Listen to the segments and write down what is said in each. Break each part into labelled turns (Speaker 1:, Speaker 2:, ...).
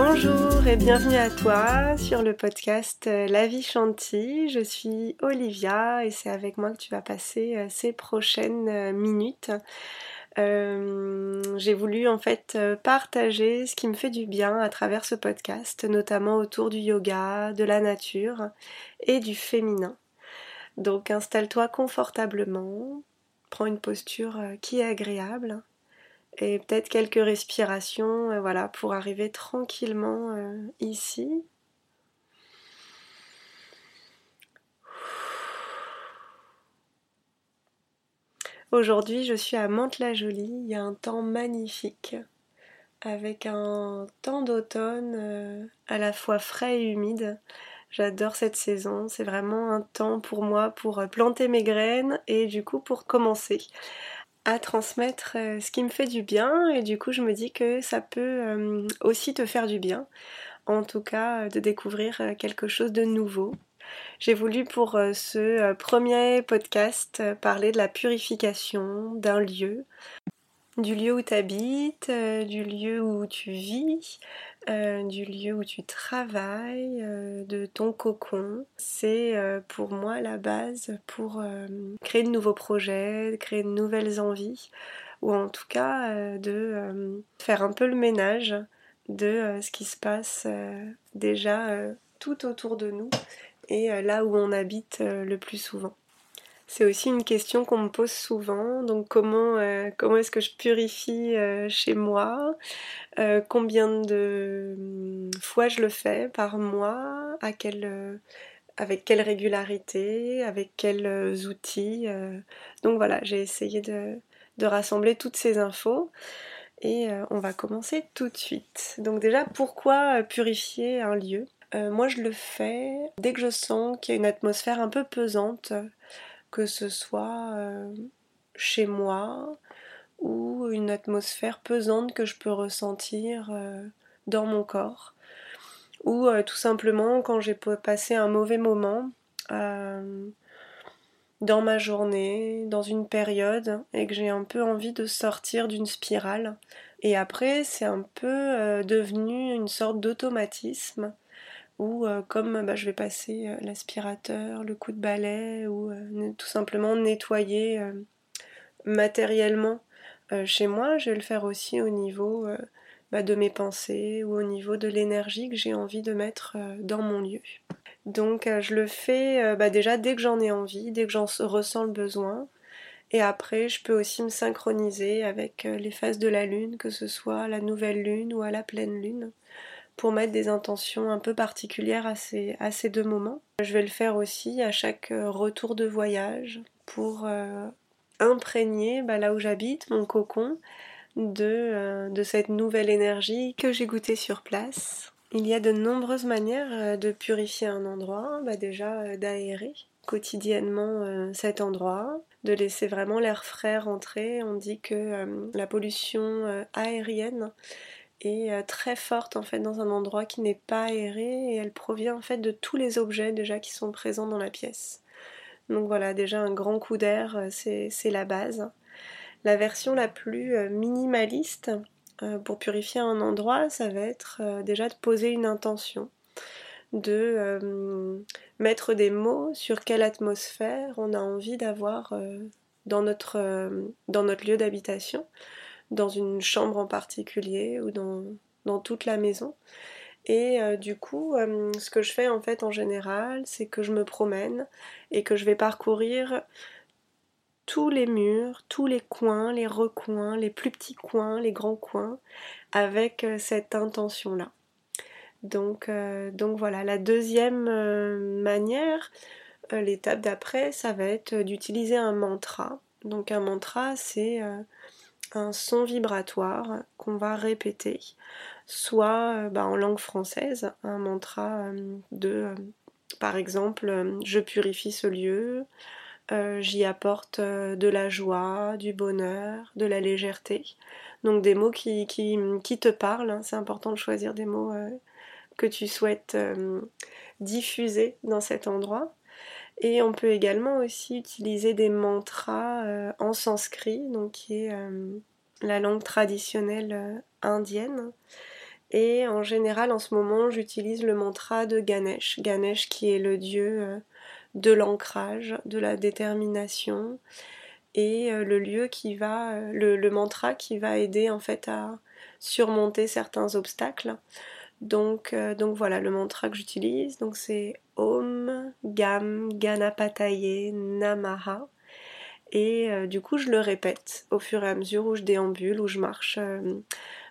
Speaker 1: Bonjour et bienvenue à toi sur le podcast euh, La vie chantilly. Je suis Olivia et c'est avec moi que tu vas passer euh, ces prochaines euh, minutes. J'ai voulu en fait partager ce qui me fait du bien à travers ce podcast, notamment autour du yoga, de la nature et du féminin. Donc installe-toi confortablement, prends une posture qui est agréable et peut-être quelques respirations euh, voilà, pour arriver tranquillement euh, ici. Aujourd'hui, je suis à Mantes-la-Jolie. Il y a un temps magnifique avec un temps d'automne euh, à la fois frais et humide. J'adore cette saison. C'est vraiment un temps pour moi pour planter mes graines et du coup pour commencer à transmettre euh, ce qui me fait du bien et du coup je me dis que ça peut euh, aussi te faire du bien, en tout cas euh, de découvrir quelque chose de nouveau. J'ai voulu pour ce premier podcast parler de la purification d'un lieu, du lieu où tu habites, du lieu où tu vis, euh, du lieu où tu travailles, euh, de ton cocon. C'est euh, pour moi la base pour créer de nouveaux projets, créer de nouvelles envies, ou en tout cas de faire un peu le ménage de ce qui se passe déjà tout autour de nous et là où on habite le plus souvent. C'est aussi une question qu'on me pose souvent. Donc comment, euh, comment est-ce que je purifie euh, chez moi? Euh, Combien de hum, fois je le fais par mois? Avec quelle régularité? Avec quels outils Donc voilà, j'ai essayé de, de, rassembler toutes ces infos. Et on va commencer tout de suite. Donc déjà, pourquoi purifier un lieu? Moi, je le fais dès que je sens qu'il y a une atmosphère un peu pesante, que ce soit euh, chez moi ou une atmosphère pesante que je peux ressentir euh, dans mon corps ou euh, tout simplement quand j'ai passé un mauvais moment dans ma journée, dans une période et que j'ai un peu envie de sortir d'une spirale. Et après, c'est un peu devenu une sorte d'automatisme ou euh, comme bah, je vais passer euh, l'aspirateur, le coup de balai, ou euh, tout simplement nettoyer matériellement chez moi, je vais le faire aussi au niveau bah, de mes pensées ou au niveau de l'énergie que j'ai envie de mettre dans mon lieu. Donc je le fais bah, déjà dès que j'en ai envie, dès que j'en ressens le besoin. Et après, je peux aussi me synchroniser avec les phases de la lune, que ce soit à la nouvelle lune ou à la pleine lune pour mettre des intentions un peu particulières à ces, à ces deux moments. Je vais le faire aussi à chaque euh, retour de voyage pour euh, imprégner bah, là où j'habite, mon cocon, de, euh, de cette nouvelle énergie que j'ai goûtée sur place. Il y a de nombreuses manières de purifier un endroit, bah, déjà d'aérer quotidiennement cet endroit, de laisser vraiment l'air frais rentrer. On dit que la pollution aérienne euh, très forte en fait dans un endroit qui n'est pas aéré et elle provient en fait de tous les objets déjà qui sont présents dans la pièce. Donc voilà, déjà un grand coup d'air, euh, c'est la base. La version la plus euh, minimaliste pour purifier un endroit, ça va être déjà de poser une intention, de mettre des mots sur quelle atmosphère on a envie d'avoir dans, notre, dans notre lieu d'habitation dans une chambre en particulier ou dans, toute la maison. Et euh, du coup, euh, ce que je fais en fait en général, c'est que je me promène et que je vais parcourir tous les murs, tous les coins, les recoins, les plus petits coins, les grands coins, avec euh, cette intention-là. Donc, donc voilà, la deuxième manière, l'étape d'après, ça va être d'utiliser un mantra. Donc un mantra, c'est un son vibratoire qu'on va répéter, soit euh, bah, en langue française, un mantra euh, de, euh, par exemple, je purifie ce lieu, j'y apporte de la joie, du bonheur, de la légèreté. Donc des mots qui, te parlent, hein. c'est important de choisir des mots que tu souhaites diffuser dans cet endroit. Et on peut également aussi utiliser des mantras euh, en sanskrit, donc qui est euh, la langue traditionnelle euh, indienne. Et en général, en ce moment, j'utilise le mantra de Ganesh. Ganesh qui est le dieu de l'ancrage, de la détermination et le lieu qui va, le, mantra qui va aider en fait à surmonter certains obstacles. Donc, donc voilà le mantra que j'utilise. Donc c'est Om Gam Ganapataye Namaha. Et du coup, je le répète au fur et à mesure où je déambule, où je marche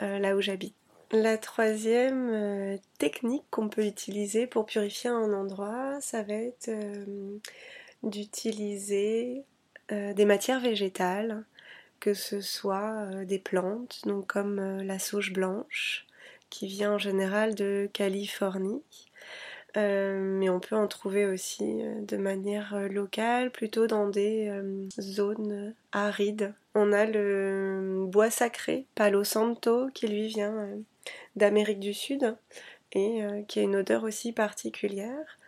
Speaker 1: là où j'habite. La troisième euh, technique qu'on peut utiliser pour purifier un endroit, ça va être euh, d'utiliser euh, des matières végétales, que ce soit des plantes, donc comme la sauge blanche, qui vient en général de Californie. mais on peut en trouver aussi de manière locale, plutôt dans des zones arides. On a le bois sacré, Palo Santo, qui lui vient d'Amérique du Sud et euh, qui a une odeur aussi particulière.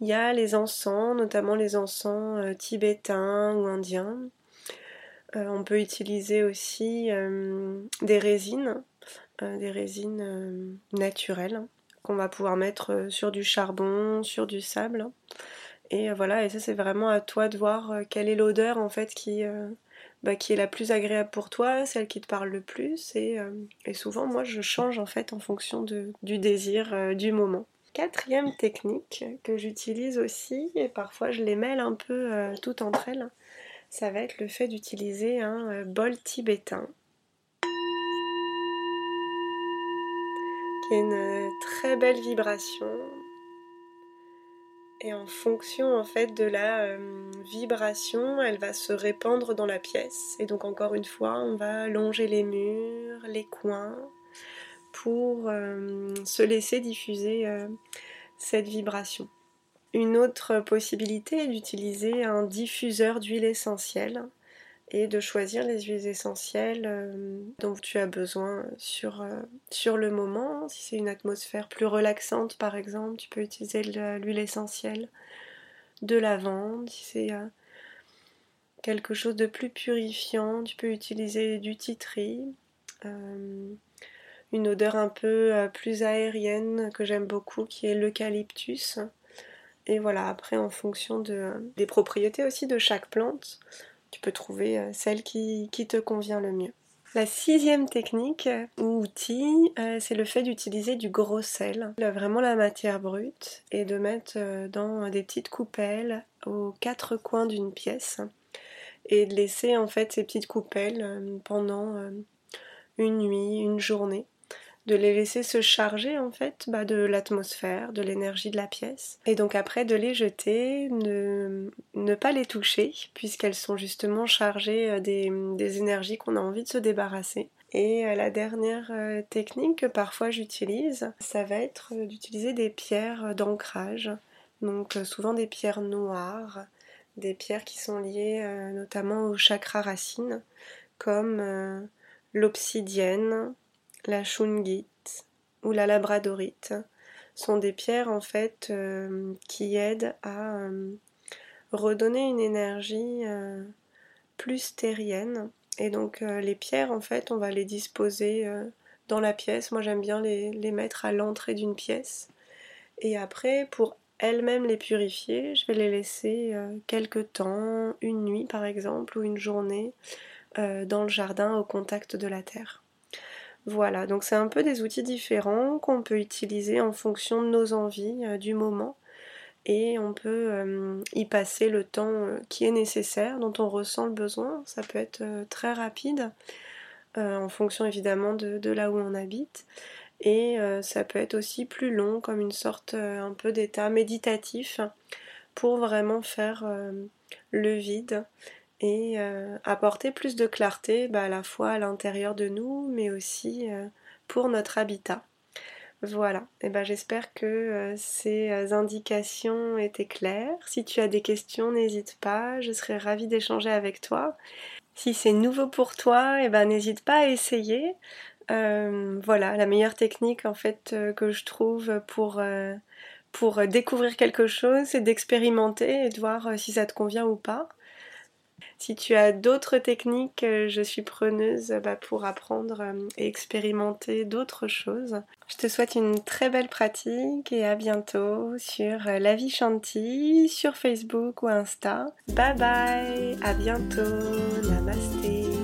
Speaker 1: Il y a les encens, notamment les encens euh, tibétains ou indiens. Euh, on peut utiliser aussi des résines, des résines naturelles qu'on va pouvoir mettre sur du charbon, sur du sable. Et voilà, et ça c'est vraiment à toi de voir quelle est l'odeur en fait qui, bah, qui est la plus agréable pour toi, celle qui te parle le plus. Et, euh, souvent, moi, je change en fait en fonction du désir euh, du moment. Quatrième technique que j'utilise aussi, et parfois je les mêle un peu euh, toutes entre elles, ça va être le fait d'utiliser un bol tibétain. Qui est une très belle vibration, et en fonction en fait de la euh, vibration, elle va se répandre dans la pièce. Et donc encore une fois, on va longer les murs, les coins pour euh, se laisser diffuser euh, cette vibration. Une autre possibilité est d'utiliser un diffuseur d'huile essentielle et de choisir les huiles essentielles euh, dont tu as besoin sur, euh, sur le moment. Si c'est une atmosphère plus relaxante par exemple, tu peux utiliser l'huile essentielle de lavande. Si c'est euh, quelque chose de plus purifiant, tu peux utiliser du titri. une odeur un peu plus aérienne que j'aime beaucoup qui est l'eucalyptus. Et voilà, après en fonction de, des propriétés aussi de chaque plante, tu peux trouver euh, celle qui, te convient le mieux. La sixième technique ou outil, euh, c'est le fait d'utiliser du gros sel, vraiment la matière brute, et de mettre euh, dans des petites coupelles aux quatre coins d'une pièce, et de laisser en fait ces petites coupelles pendant une nuit, une journée de les laisser se charger en fait bah, de l'atmosphère, de l'énergie de la pièce. Et donc après de les jeter, ne, pas les toucher puisqu'elles sont justement chargées euh, des, des énergies qu'on a envie de se débarrasser. Et euh, la dernière euh, technique que parfois j'utilise, ça va être d'utiliser des pierres d'ancrage. Donc souvent des pierres noires, des pierres qui sont liées notamment au chakra racine, comme l'obsidienne, la shungite ou la labradorite sont des pierres en fait euh, qui aident à euh, redonner une énergie euh, plus terrienne. Et donc les pierres en fait on va les disposer dans la pièce. Moi j'aime bien les, les, mettre à l'entrée d'une pièce. Et après pour elles-mêmes les purifier, je vais les laisser quelques temps, une nuit par exemple ou une journée dans le jardin au contact de la terre. Voilà, donc c'est un peu des outils différents qu'on peut utiliser en fonction de nos envies euh, du moment. Et on peut euh, y passer le temps euh, qui est nécessaire, dont on ressent le besoin. Ça peut être très rapide en fonction évidemment de, là où on habite. Et ça peut être aussi plus long comme une sorte un peu d'état méditatif pour vraiment faire le vide et euh, apporter plus de clarté bah, à la fois à l'intérieur de nous mais aussi euh, pour notre habitat. Voilà, et ben j'espère que euh, ces indications étaient claires. Si tu as des questions, n'hésite pas, je serai ravie d'échanger avec toi. Si c'est nouveau pour toi, et ben n'hésite pas à essayer. voilà, la meilleure technique en fait que je trouve pour, pour découvrir quelque chose, c'est d'expérimenter et de voir si ça te convient ou pas. Si tu as d'autres techniques, euh, je suis preneuse bah, pour apprendre euh, et expérimenter d'autres choses. Je te souhaite une très belle pratique et à bientôt sur euh, La Vie Shanti, sur Facebook ou Insta. Bye bye, à bientôt, namaste.